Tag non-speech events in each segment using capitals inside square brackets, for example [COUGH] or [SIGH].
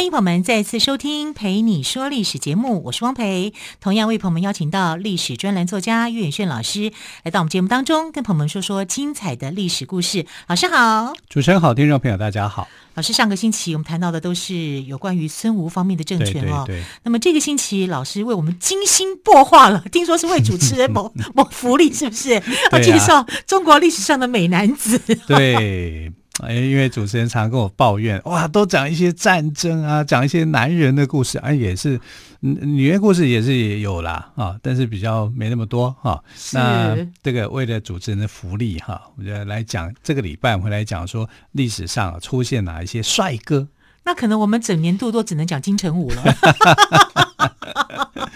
欢迎朋友们再次收听《陪你说历史》节目，我是汪培。同样为朋友们邀请到历史专栏作家岳远炫老师来到我们节目当中，跟朋友们说说精彩的历史故事。老师好，主持人好，听众朋友大家好。老师，上个星期我们谈到的都是有关于孙吴方面的政权哦。对对对。那么这个星期老师为我们精心擘画了，听说是为主持人谋谋 [LAUGHS] 福利，是不是？要介绍中国历史上的美男子。对。哎，因为主持人常跟我抱怨，哇，都讲一些战争啊，讲一些男人的故事啊，也是，女人故事也是也有啦啊，但是比较没那么多哈、啊。那这个为了主持人的福利哈、啊，我就来讲这个礼拜我们会来讲说历史上出现哪一些帅哥。那可能我们整年度都只能讲金城武了。[LAUGHS]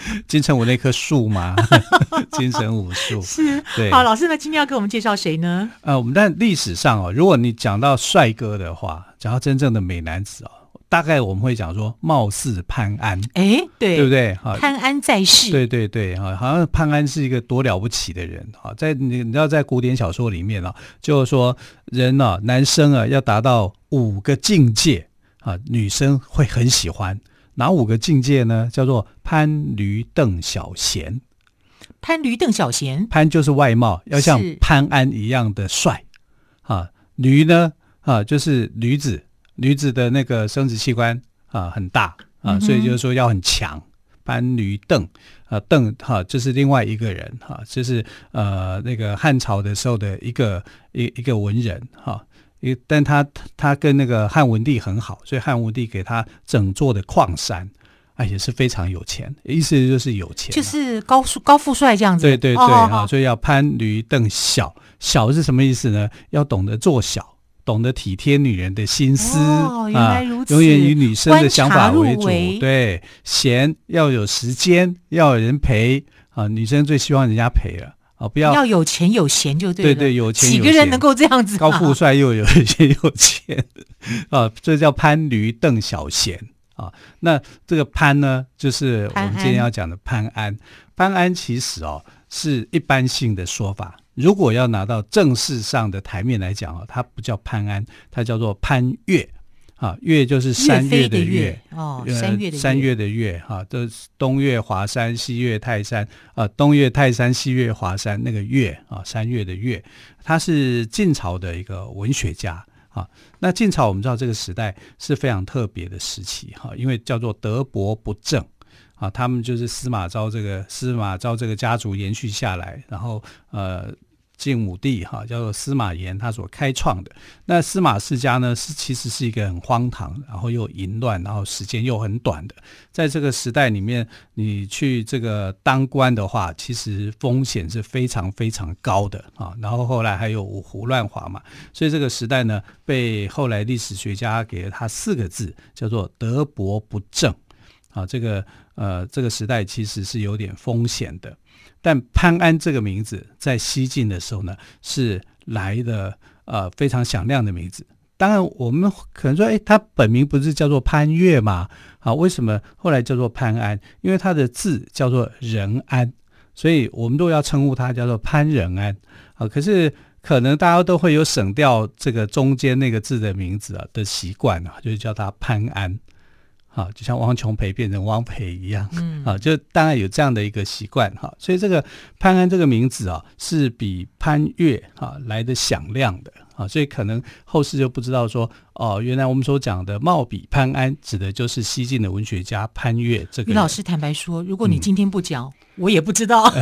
[LAUGHS] 金城武那棵树吗？[LAUGHS] 金城武树是。对。好，老师呢，今天要给我们介绍谁呢？呃，我们在历史上哦，如果你讲到帅哥的话，讲到真正的美男子哦，大概我们会讲说，貌似潘安。哎，对，对不对？潘安在世。对对对，哈，好像潘安是一个多了不起的人。哈，在你你知道，在古典小说里面啊，就是说人啊，男生啊，要达到五个境界啊，女生会很喜欢。哪五个境界呢？叫做潘驴邓小闲。潘驴邓小闲，潘就是外貌，要像潘安一样的帅。啊，驴呢？啊，就是驴子，驴子的那个生殖器官啊很大啊，所以就是说要很强。嗯、潘驴邓啊，邓哈，这、就是另外一个人哈，这、就是呃那个汉朝的时候的一个一一个文人哈。但他他跟那个汉文帝很好，所以汉文帝给他整座的矿山，哎，也是非常有钱，意思就是有钱，就是高富高富帅这样子。对对对啊，所以要攀驴邓小，小是什么意思呢？要懂得做小，懂得体贴女人的心思哦，原来如此，永远以女生的想法为主。对，闲要有时间，要有人陪啊，女生最希望人家陪了。哦，不要要有钱有闲就对了。对对，有钱有闲。几个人能够这样子？高富帅又有钱有钱 [LAUGHS] 啊，这叫潘驴邓小闲啊。那这个潘呢，就是我们今天要讲的潘安。潘安其实哦是一般性的说法，如果要拿到正式上的台面来讲哦，他不叫潘安，他叫做潘岳。啊，岳就是山岳的岳哦，山岳的山岳的岳哈，都是东岳华山，西岳泰山啊，东岳泰山，西岳华山，那个岳啊，山岳的岳，他是晋朝的一个文学家啊。那晋朝我们知道这个时代是非常特别的时期哈，因为叫做德薄不正啊，他们就是司马昭这个司马昭这个家族延续下来，然后呃。晋武帝哈叫做司马炎，他所开创的那司马世家呢，是其实是一个很荒唐，然后又淫乱，然后时间又很短的。在这个时代里面，你去这个当官的话，其实风险是非常非常高的啊。然后后来还有五胡乱华嘛，所以这个时代呢，被后来历史学家给了他四个字，叫做德薄不正啊。这个呃，这个时代其实是有点风险的。但潘安这个名字在西晋的时候呢，是来的呃非常响亮的名字。当然，我们可能说，哎，他本名不是叫做潘岳吗？啊，为什么后来叫做潘安？因为他的字叫做仁安，所以我们都要称呼他叫做潘仁安。啊，可是可能大家都会有省掉这个中间那个字的名字啊的习惯啊，就是叫他潘安。啊，就像汪琼培变成汪培一样，嗯，啊，就当然有这样的一个习惯哈，所以这个潘安这个名字啊，是比潘岳啊来的响亮的啊，所以可能后世就不知道说，哦，原来我们所讲的貌比潘安，指的就是西晋的文学家潘岳这个。李老师坦白说，如果你今天不讲，嗯、我也不知道。[LAUGHS]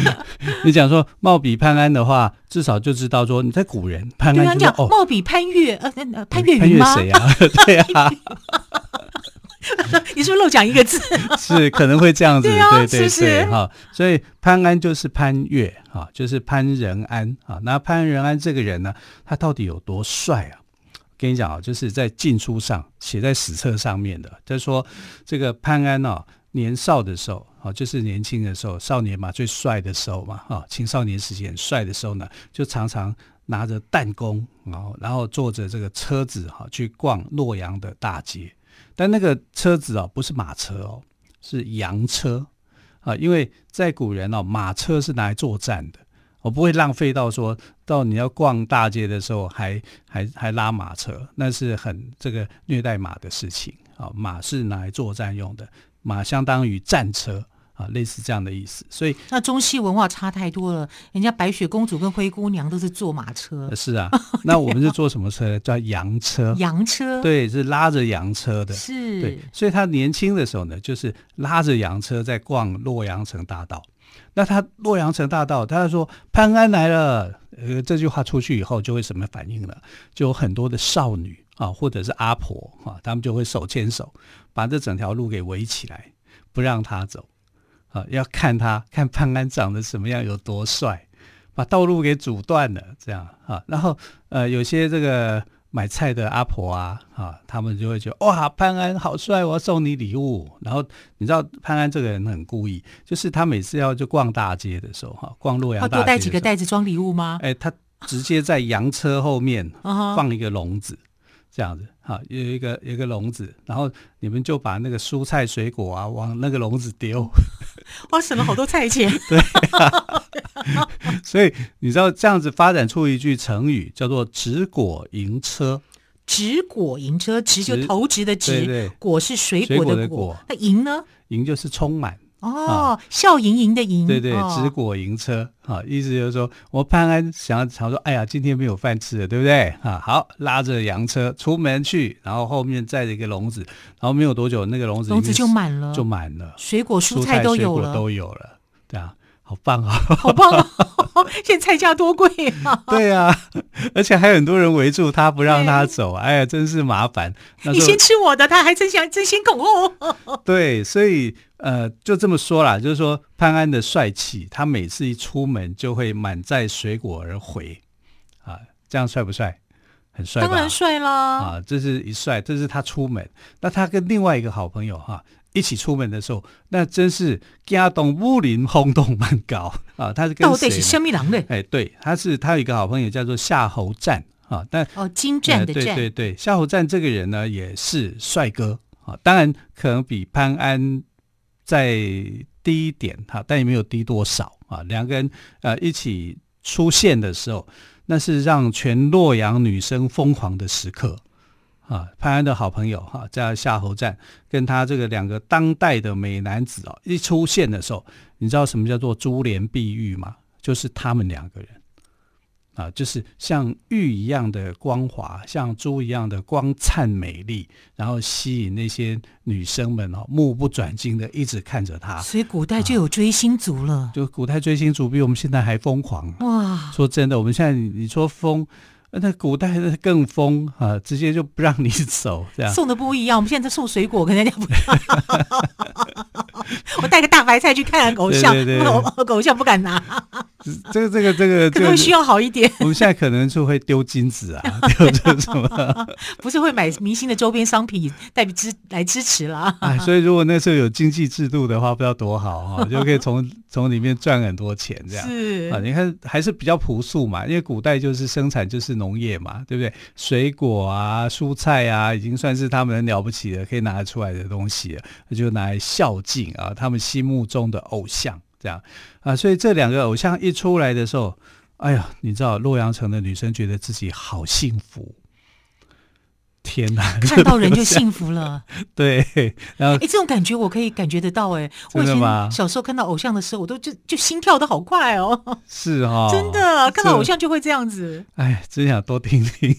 [LAUGHS] 你讲说貌比潘安的话，至少就知道说你在古人潘安就讲貌比潘越，呃，潘越云吗？谁啊？[LAUGHS] 对啊，[LAUGHS] 你是不是漏讲一个字？是可能会这样子，对、啊、对对对，哈，所以潘安就是潘岳啊，就是潘仁安啊。那潘仁安这个人呢，他到底有多帅啊？跟你讲啊，就是在禁书上写在史册上面的，就是说这个潘安啊。年少的时候哦，就是年轻的时候，少年嘛，最帅的时候嘛，哈，青少年时期很帅的时候呢，就常常拿着弹弓，然后然后坐着这个车子哈，去逛洛阳的大街。但那个车子哦，不是马车哦，是羊车啊，因为在古人哦，马车是拿来作战的，我不会浪费到说到你要逛大街的时候还还还拉马车，那是很这个虐待马的事情啊，马是拿来作战用的，马相当于战车。啊，类似这样的意思，所以那中西文化差太多了。人家白雪公主跟灰姑娘都是坐马车，是啊。那我们是坐什么车？叫洋车。[LAUGHS] 洋车，对，是拉着洋车的。是，对。所以他年轻的时候呢，就是拉着洋车在逛洛阳城大道。那他洛阳城大道，他就说潘安来了。呃，这句话出去以后，就会什么反应了？就有很多的少女啊，或者是阿婆啊，他们就会手牵手，把这整条路给围起来，不让他走。啊，要看他看潘安长得什么样，有多帅，把道路给阻断了，这样啊。然后呃，有些这个买菜的阿婆啊，啊，他们就会觉得哇，潘安好帅，我要送你礼物。然后你知道潘安这个人很故意，就是他每次要就逛大街的时候，哈，逛洛阳大街，他多带几个袋子装礼物吗？哎，他直接在洋车后面 [LAUGHS] 放一个笼子。这样子，哈，有一个有一个笼子，然后你们就把那个蔬菜水果啊往那个笼子丢，[LAUGHS] 哇，省了好多菜钱。[LAUGHS] 对、啊，[LAUGHS] 所以你知道这样子发展出一句成语，叫做“植果迎车”。植果迎车，直就投植的直，对对，果是水果的果，水果的果，那迎呢？迎就是充满。哦，笑盈盈的盈，对对，直果盈车，啊，意思就是说，我潘安想要常说，哎呀，今天没有饭吃了，对不对？啊，好，拉着羊车出门去，然后后面载着一个笼子，然后没有多久，那个笼子笼子就满了，就满了，水果蔬菜都有了，水果都有了，对啊，好棒啊，好棒啊！[LAUGHS] 现在菜价多贵啊！[LAUGHS] 对啊，而且还有很多人围住他不让他走，哎呀，真是麻烦。你先吃我的，他还真想争先恐后。[LAUGHS] 对，所以。呃，就这么说啦，就是说潘安的帅气，他每次一出门就会满载水果而回，啊，这样帅不帅？很帅吧？当然帅啦！啊，这是一帅，这是他出门。那他跟另外一个好朋友哈、啊、一起出门的时候，那真是家动武林，轰动蛮高啊！他是跟谁？到底是什么人呢？哎，对，他是他有一个好朋友叫做夏侯湛啊，但哦，金湛的湛、呃，对对对，夏侯湛这个人呢也是帅哥啊，当然可能比潘安。再低一点哈，但也没有低多少啊。两个人呃一起出现的时候，那是让全洛阳女生疯狂的时刻啊。潘安的好朋友哈叫夏侯湛，跟他这个两个当代的美男子啊一出现的时候，你知道什么叫做珠联璧玉吗？就是他们两个人。啊，就是像玉一样的光滑，像珠一样的光灿美丽，然后吸引那些女生们哦，目不转睛的一直看着他。所以古代就有追星族了，啊、就古代追星族比我们现在还疯狂。哇，说真的，我们现在你说疯。那古代的更疯 [LAUGHS] 啊，直接就不让你走，[LAUGHS] 这样送的不一样。我们现在在送水果，跟人家不一样。[LAUGHS] 我带个大白菜去看偶像，对对对，偶像不敢拿。[LAUGHS] 这个这个这个可能需要好一点。我们现在可能就会丢金子啊，[LAUGHS] 丢这什么？[LAUGHS] 不是会买明星的周边商品代表支来支持啦。哎，所以如果那时候有经济制度的话，不知道多好哈，就可以从从里面赚很多钱，这样是啊。你看还是比较朴素嘛，因为古代就是生产就是。农业嘛，对不对？水果啊、蔬菜啊，已经算是他们了不起的，可以拿得出来的东西了，就拿来孝敬啊，他们心目中的偶像，这样啊。所以这两个偶像一出来的时候，哎呀，你知道洛阳城的女生觉得自己好幸福。天哪，[LAUGHS] 看到人就幸福了。[LAUGHS] 对，然后哎，这种感觉我可以感觉得到。哎，我以前小时候看到偶像的时候，我都就就心跳的好快哦。是哈、哦，[LAUGHS] 真的看到偶像就会这样子。哎，真想多听听。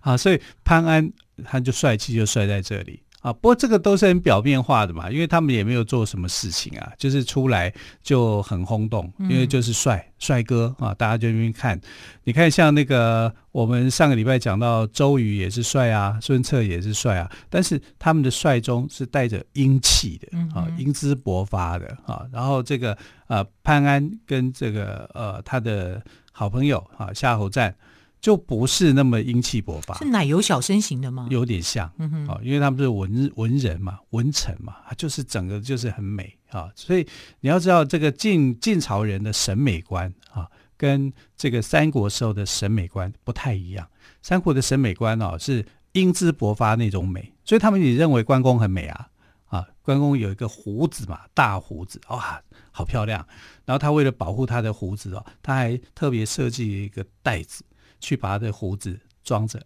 啊，所以潘安他就帅气，就帅在这里。啊，不过这个都是很表面化的嘛，因为他们也没有做什么事情啊，就是出来就很轰动，因为就是帅帅哥啊，大家就因为看，你看像那个我们上个礼拜讲到周瑜也是帅啊，孙策也是帅啊，但是他们的帅中是带着英气的啊，英姿勃发的啊，然后这个、呃、潘安跟这个呃他的好朋友啊夏侯湛就不是那么英气勃发，是奶油小生型的吗？有点像，嗯哼，啊，因为他们是文文人嘛，文臣嘛，就是整个就是很美啊，所以你要知道这个晋晋朝人的审美观啊，跟这个三国时候的审美观不太一样。三国的审美观哦是英姿勃发那种美，所以他们也认为关公很美啊，啊，关公有一个胡子嘛，大胡子，哇，好漂亮。然后他为了保护他的胡子哦，他还特别设计一个袋子。去把他的胡子装着，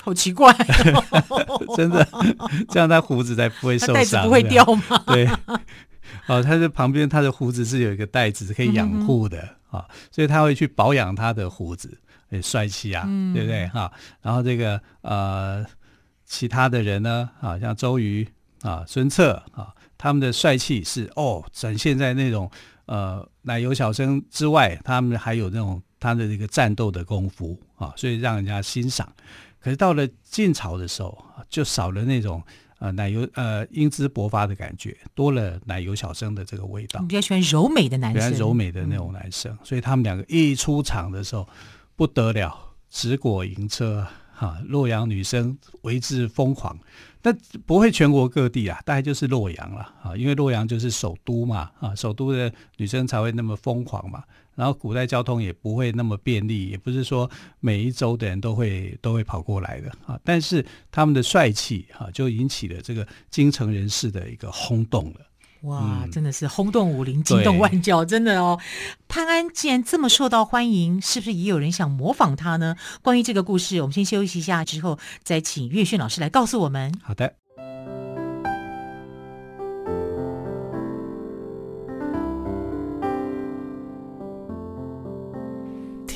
好奇怪、哦，[LAUGHS] 真的，这样他胡子才不会受伤，不会掉吗？对，哦，他的旁边他的胡子是有一个袋子可以养护的啊、嗯哦，所以他会去保养他的胡子，很帅气啊，嗯、对不对哈？然后这个呃，其他的人呢啊，像周瑜啊、孙策啊，他们的帅气是哦，展现在那种呃奶油小生之外，他们还有那种。他的这个战斗的功夫啊，所以让人家欣赏。可是到了晋朝的时候，就少了那种呃奶油呃英姿勃发的感觉，多了奶油小生的这个味道。你比较喜欢柔美的男生，比较柔美的那种男生，嗯、所以他们两个一出场的时候不得了，直裹银车哈，洛阳女生为之疯狂。但不会全国各地啊，大概就是洛阳了啊，因为洛阳就是首都嘛啊，首都的女生才会那么疯狂嘛。然后古代交通也不会那么便利，也不是说每一周的人都会都会跑过来的啊。但是他们的帅气啊，就引起了这个京城人士的一个轰动了。哇，嗯、真的是轰动武林，惊动万教，真的哦。潘安既然这么受到欢迎，是不是也有人想模仿他呢？关于这个故事，我们先休息一下，之后再请岳轩老师来告诉我们。好的。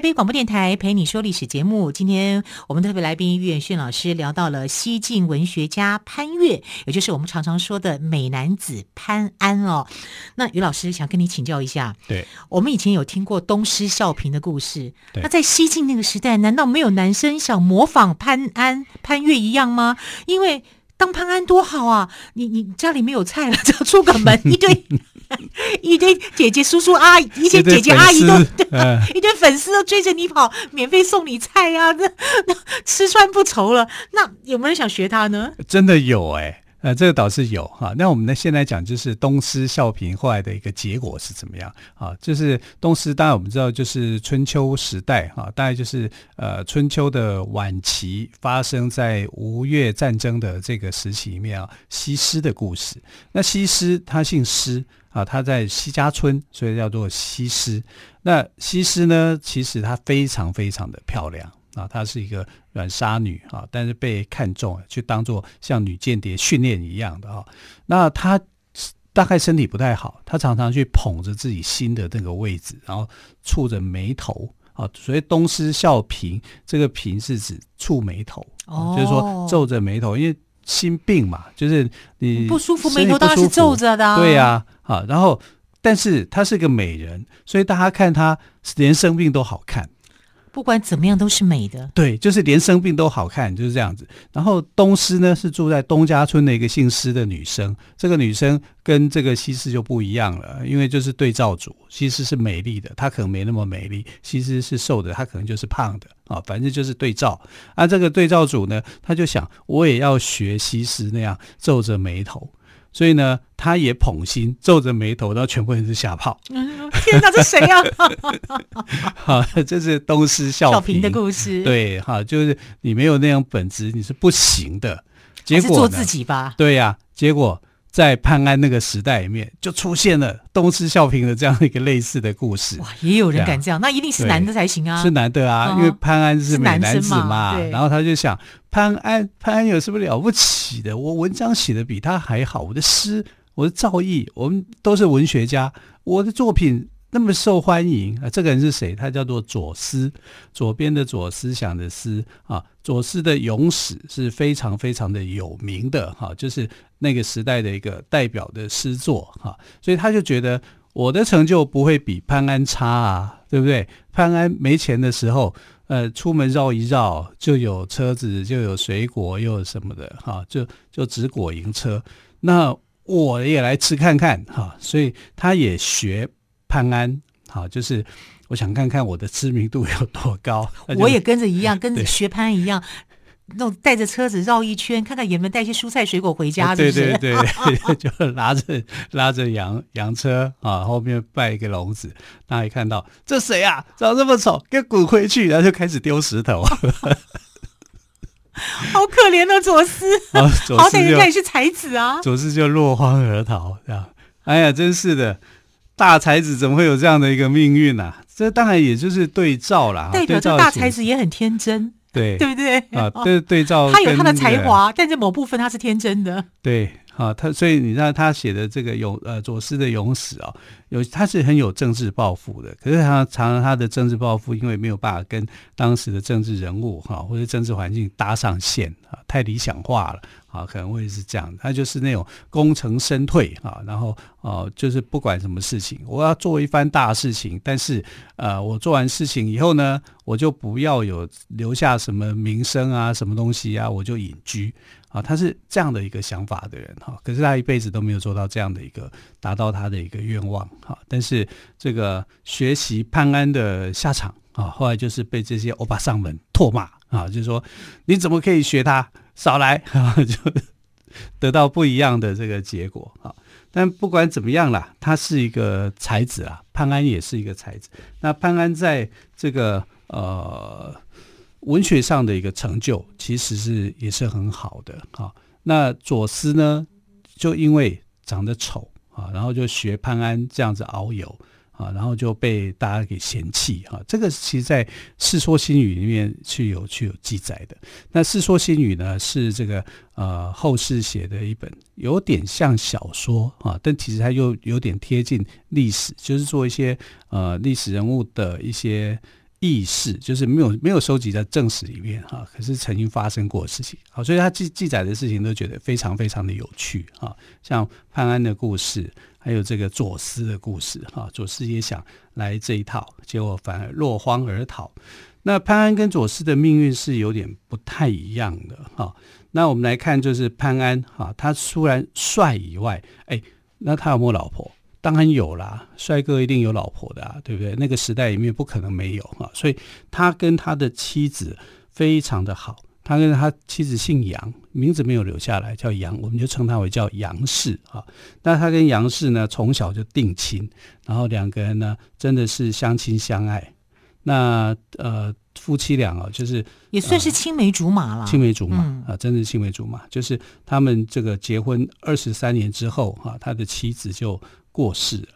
台北广播电台陪你说历史节目，今天我们特别来宾岳远逊老师聊到了西晋文学家潘岳，也就是我们常常说的美男子潘安哦。那于老师想跟你请教一下，对，我们以前有听过东施效颦的故事，那在西晋那个时代，难道没有男生想模仿潘安、潘岳一样吗？因为当潘安多好啊！你你家里没有菜了，[LAUGHS] 只要出个门，一堆一堆姐姐叔叔阿姨，一些姐姐阿姨都，嗯、[LAUGHS] 一堆粉丝都追着你跑，免费送你菜呀、啊，那 [LAUGHS] 那吃穿不愁了。那有没有人想学他呢？真的有哎、欸。呃，这个倒是有哈。那我们呢，现在讲就是东施效颦后来的一个结果是怎么样啊？就是东施，当然我们知道就是春秋时代哈，大概就是呃春秋的晚期发生在吴越战争的这个时期里面啊，西施的故事。那西施她姓施啊，她在西家村，所以叫做西施。那西施呢，其实她非常非常的漂亮。啊，她是一个软纱女啊，但是被看中，去当做像女间谍训练一样的啊。那她大概身体不太好，她常常去捧着自己心的那个位置，然后触着眉头啊。所以东施效颦，这个颦是指触眉头，哦、就是说皱着眉头，因为心病嘛，就是你不舒服，眉头当然是皱着的、啊。对呀，啊，然后但是她是个美人，所以大家看她连生病都好看。不管怎么样都是美的，对，就是连生病都好看，就是这样子。然后东施呢是住在东家村的一个姓施的女生，这个女生跟这个西施就不一样了，因为就是对照组，西施是美丽的，她可能没那么美丽；西施是瘦的，她可能就是胖的啊，反正就是对照。啊，这个对照组呢，他就想我也要学西施那样皱着眉头。所以呢，他也捧心，皱着眉头，然后全部人是吓跑。[LAUGHS] 天哪，这谁呀？[LAUGHS] 好，[LAUGHS] 这是东施效颦的故事。对，哈，就是你没有那样本质，你是不行的。结果做自己吧。对呀、啊，结果在潘安那个时代里面，就出现了东施效颦的这样一个类似的故事。哇，也有人敢这样，那一定是男的才行啊！是男的啊，因为潘安是美男子嘛。对。然后他就想，潘安，潘安有什么了不起的？我文章写的比他还好，我的诗，我的造诣，我们都是文学家，我的作品。那么受欢迎啊！这个人是谁？他叫做左思，左边的左，思想的思啊。左思的咏史是非常非常的有名的哈，就是那个时代的一个代表的诗作哈。所以他就觉得我的成就不会比潘安差啊，对不对？潘安没钱的时候，呃，出门绕一绕就有车子，就有水果，又有什么的哈，就就只果营车。那我也来吃看看哈，所以他也学。潘安，好，就是我想看看我的知名度有多高。[LAUGHS] 我也跟着一样，跟着学潘一样，那种带着车子绕一圈，看看有没有带些蔬菜水果回家？对对对，[LAUGHS] [LAUGHS] 就拉着拉着洋洋车啊，后面拜一个笼子，大家一看到这谁啊，长这么丑，给滚回去，然后就开始丢石头。好可怜的左思，好歹人家也是才子啊。左思就落荒而逃，这样。哎呀，真是的。大才子怎么会有这样的一个命运呢、啊？这当然也就是对照啦，代表这大才子也很天真，对对不对？啊，对对照，他有他的才华，但在某部分他是天真的。对，啊，他所以你知道他写的这个咏呃左思的咏史啊，有他是很有政治抱负的，可是他常常他的政治抱负因为没有办法跟当时的政治人物哈、或者政治环境搭上线啊，太理想化了。啊，可能会是这样，他就是那种功成身退啊，然后哦、呃，就是不管什么事情，我要做一番大事情，但是呃，我做完事情以后呢，我就不要有留下什么名声啊，什么东西啊，我就隐居啊，他是这样的一个想法的人哈、可是他一辈子都没有做到这样的一个达到他的一个愿望、啊，但是这个学习潘安的下场啊，后来就是被这些欧巴桑们唾骂啊，就是说你怎么可以学他？少来啊，[LAUGHS] 就得到不一样的这个结果啊！但不管怎么样啦，他是一个才子啊，潘安也是一个才子。那潘安在这个呃文学上的一个成就，其实是也是很好的啊。那左思呢，就因为长得丑啊，然后就学潘安这样子遨游。啊，然后就被大家给嫌弃哈，这个其实在《世说新语》里面是有去有记载的。那《世说新语》呢，是这个呃后世写的一本，有点像小说啊，但其实它又有点贴近历史，就是做一些呃历史人物的一些軼事，就是没有没有收集在正史里面哈，可是曾经发生过的事情。好，所以他记记载的事情都觉得非常非常的有趣啊，像潘安的故事。还有这个左思的故事哈，左思也想来这一套，结果反而落荒而逃。那潘安跟左思的命运是有点不太一样的哈。那我们来看，就是潘安哈，他虽然帅以外，哎，那他有没有老婆？当然有啦，帅哥一定有老婆的啊，对不对？那个时代里面不可能没有哈，所以他跟他的妻子非常的好。他跟他妻子姓杨，名字没有留下来，叫杨，我们就称他为叫杨氏啊。那他跟杨氏呢，从小就定亲，然后两个人呢，真的是相亲相爱。那呃，夫妻俩啊，就是也算是青梅竹马了，青梅竹马啊，真的是青梅竹马。就是他们这个结婚二十三年之后哈，他的妻子就过世了。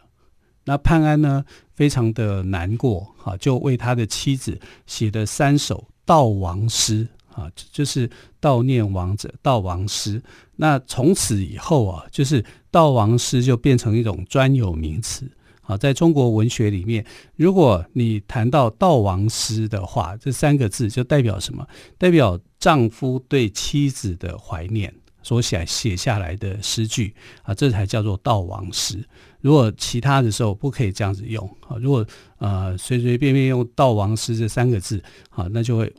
那潘安呢，非常的难过哈，就为他的妻子写了三首悼亡诗。啊，就是悼念亡者，悼亡诗。那从此以后啊，就是悼亡诗就变成一种专有名词。啊，在中国文学里面，如果你谈到悼亡诗的话，这三个字就代表什么？代表丈夫对妻子的怀念所写写下来的诗句啊，这才叫做悼亡诗。如果其他的时候不可以这样子用啊，如果呃随随便便用悼亡诗这三个字，啊，那就会。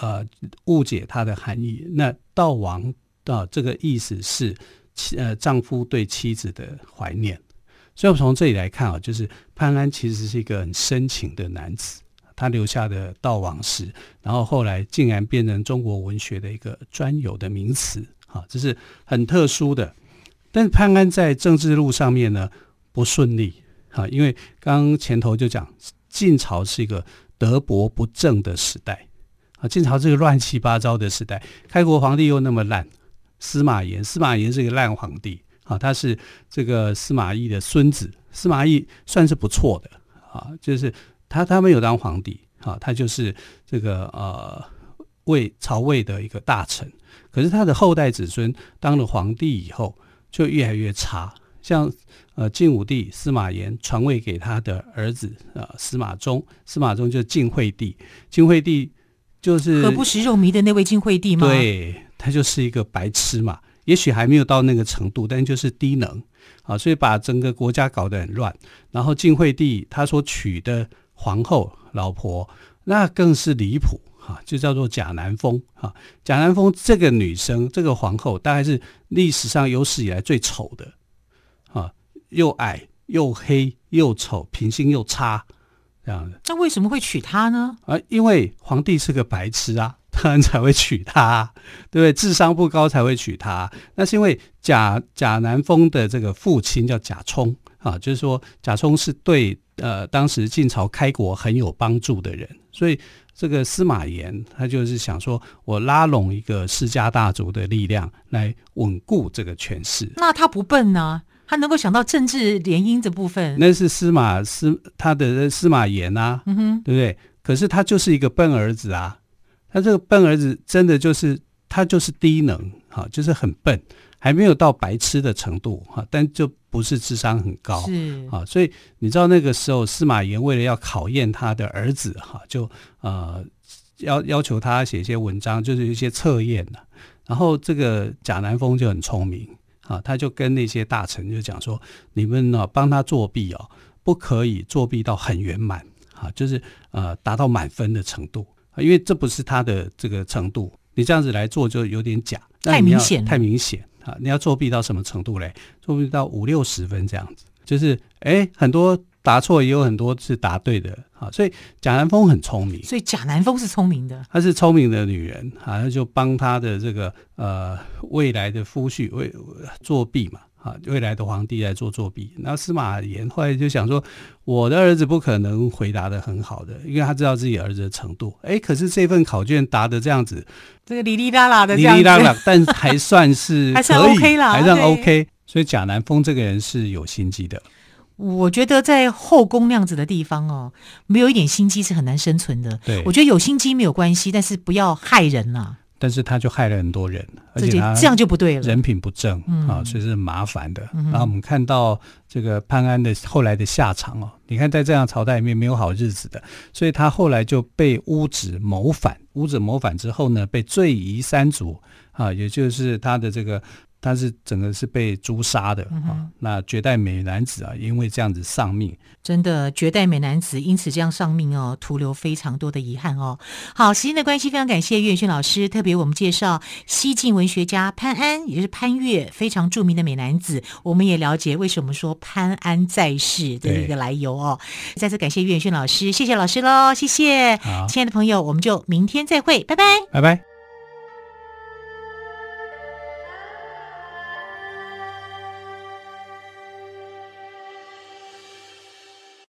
呃，误解它的含义。那悼亡的这个意思是妻呃丈夫对妻子的怀念。所以，我们从这里来看啊，就是潘安其实是一个很深情的男子，他留下的悼亡诗，然后后来竟然变成中国文学的一个专有的名词，啊，这是很特殊的。但是潘安在政治路上面呢不顺利啊，因为刚前头就讲晋朝是一个德薄不正的时代。啊，晋朝这个乱七八糟的时代，开国皇帝又那么烂，司马炎，司马炎是一个烂皇帝啊，他是这个司马懿的孙子。司马懿算是不错的啊，就是他他没有当皇帝啊，他就是这个呃魏曹魏的一个大臣。可是他的后代子孙当了皇帝以后，就越来越差。像呃晋武帝司马炎传位给他的儿子啊、呃、司马衷，司马衷就是晋惠帝，晋惠帝就是何不食肉糜的那位晋惠帝吗？对，他就是一个白痴嘛，也许还没有到那个程度，但就是低能啊，所以把整个国家搞得很乱。然后晋惠帝他所娶的皇后老婆，那更是离谱啊，就叫做贾南风啊。贾南风这个女生，这个皇后，大概是历史上有史以来最丑的。啊，又矮又黑又丑，品性又差，这样的。那为什么会娶她呢？啊，因为皇帝是个白痴啊，当然才会娶她，[LAUGHS] 对不对？智商不高才会娶她。那是因为贾贾南风的这个父亲叫贾充啊，就是说贾充是对呃当时晋朝开国很有帮助的人，所以这个司马炎他就是想说，我拉拢一个世家大族的力量来稳固这个权势。那他不笨呢？他能够想到政治联姻这部分，那是司马司他的司马炎啊，嗯哼，对不对？可是他就是一个笨儿子啊，他这个笨儿子真的就是他就是低能，哈，就是很笨，还没有到白痴的程度哈，但就不是智商很高，是啊，所以你知道那个时候司马炎为了要考验他的儿子哈，就呃要要求他写一些文章，就是一些测验的，然后这个贾南风就很聪明。啊，他就跟那些大臣就讲说：“你们呢，帮他作弊哦，不可以作弊到很圆满啊，就是呃达到满分的程度啊，因为这不是他的这个程度，你这样子来做就有点假，太明显，太明显啊！你要作弊到什么程度嘞？作弊到五六十分这样子，就是哎很多。”答错也有很多是答对的啊，所以贾南风很聪明，所以贾南风是聪明的，她是聪明的女人啊，她就帮她的这个呃未来的夫婿为作弊嘛啊，未来的皇帝来做作弊。那司马炎后来就想说，我的儿子不可能回答的很好的，因为他知道自己儿子的程度。哎，可是这份考卷答的这样子，这个哩哩啦啦的，哩哩啦啦，但还算是 [LAUGHS] 可以，还算 OK 啦，还算 OK。所以贾南风这个人是有心机的。我觉得在后宫那样子的地方哦，没有一点心机是很难生存的。对，我觉得有心机没有关系，但是不要害人呐。但是他就害了很多人，而且他这样就不对了，人品不正啊，所以是麻烦的。然后我们看到这个潘安的后来的下场哦，你看在这样朝代里面没有好日子的，所以他后来就被诬指谋反，诬指谋反之后呢，被罪夷三族啊，也就是他的这个。他是整个是被诛杀的啊！那绝代美男子啊，因为这样子丧命，真的绝代美男子因此这样丧命哦，徒留非常多的遗憾哦。好，时间的关系，非常感谢岳轩老师特别为我们介绍西晋文学家潘安，也就是潘岳，非常著名的美男子。我们也了解为什么说潘安在世的一个来由哦。再次感谢岳轩老师，谢谢老师喽，谢谢，亲爱的朋友，我们就明天再会，拜拜，拜拜。